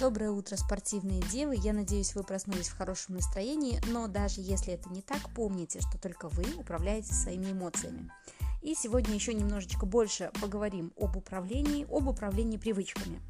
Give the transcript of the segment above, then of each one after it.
Доброе утро, спортивные девы. Я надеюсь, вы проснулись в хорошем настроении, но даже если это не так, помните, что только вы управляете своими эмоциями. И сегодня еще немножечко больше поговорим об управлении, об управлении привычками.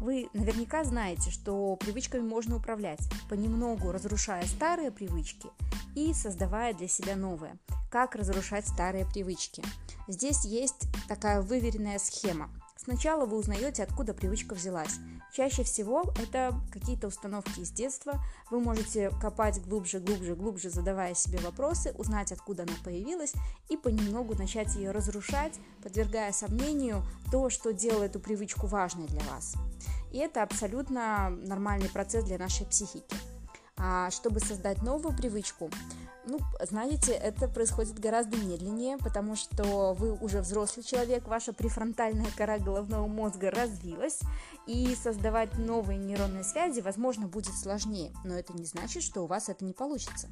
Вы наверняка знаете, что привычками можно управлять, понемногу разрушая старые привычки и создавая для себя новые. Как разрушать старые привычки? Здесь есть такая выверенная схема. Сначала вы узнаете, откуда привычка взялась. Чаще всего это какие-то установки из детства. Вы можете копать глубже, глубже, глубже, задавая себе вопросы, узнать, откуда она появилась, и понемногу начать ее разрушать, подвергая сомнению то, что делает эту привычку важной для вас. И это абсолютно нормальный процесс для нашей психики. А чтобы создать новую привычку, ну, знаете, это происходит гораздо медленнее, потому что вы уже взрослый человек, ваша префронтальная кора головного мозга развилась, и создавать новые нейронные связи, возможно, будет сложнее, но это не значит, что у вас это не получится.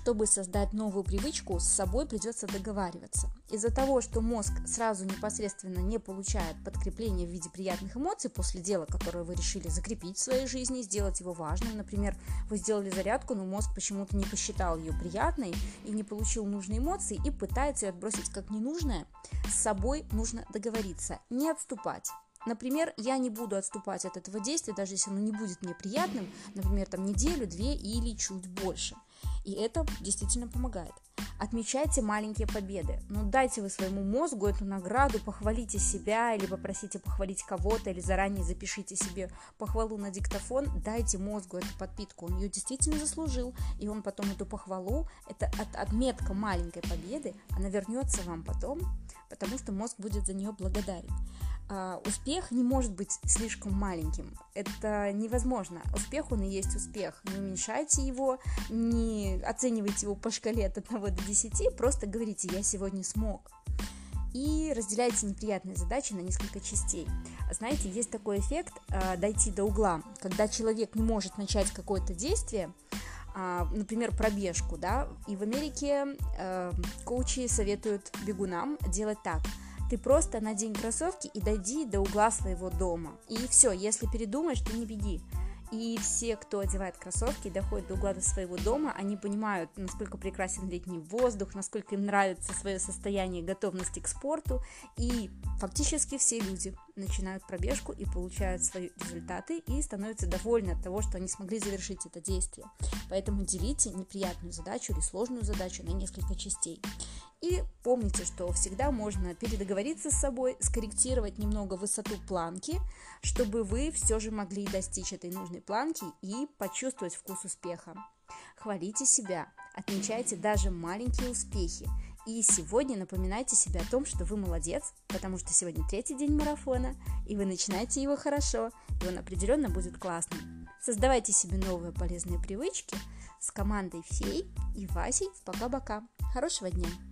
Чтобы создать новую привычку, с собой придется договариваться. Из-за того, что мозг сразу непосредственно не получает подкрепления в виде приятных эмоций после дела, которое вы решили закрепить в своей жизни, сделать его важным. Например, вы сделали зарядку, но мозг почему-то не посчитал ее приятной и не получил нужные эмоции и пытается ее отбросить как ненужное. С собой нужно договориться, не отступать. Например, я не буду отступать от этого действия, даже если оно не будет мне приятным, например, там неделю, две или чуть больше. И это действительно помогает. Отмечайте маленькие победы. Ну, дайте вы своему мозгу эту награду, похвалите себя или попросите похвалить кого-то, или заранее запишите себе похвалу на диктофон, дайте мозгу эту подпитку. Он ее действительно заслужил, и он потом эту похвалу, это от, отметка маленькой победы, она вернется вам потом, потому что мозг будет за нее благодарен успех не может быть слишком маленьким. Это невозможно. Успех, он и есть успех. Не уменьшайте его, не оценивайте его по шкале от 1 до 10, просто говорите «я сегодня смог». И разделяйте неприятные задачи на несколько частей. Знаете, есть такой эффект э, дойти до угла, когда человек не может начать какое-то действие, э, например, пробежку, да, и в Америке э, коучи советуют бегунам делать так – ты просто надень кроссовки и дойди до угла своего дома. И все, если передумаешь, ты не беги. И все, кто одевает кроссовки и доходит до угла до своего дома, они понимают, насколько прекрасен летний воздух, насколько им нравится свое состояние готовности к спорту. И фактически все люди начинают пробежку и получают свои результаты и становятся довольны от того, что они смогли завершить это действие. Поэтому делите неприятную задачу или сложную задачу на несколько частей. И помните, что всегда можно передоговориться с собой, скорректировать немного высоту планки, чтобы вы все же могли достичь этой нужной планки и почувствовать вкус успеха. Хвалите себя, отмечайте даже маленькие успехи. И сегодня напоминайте себе о том, что вы молодец, потому что сегодня третий день марафона, и вы начинаете его хорошо, и он определенно будет классным. Создавайте себе новые полезные привычки с командой всей и Васей в пока-бока. Хорошего дня!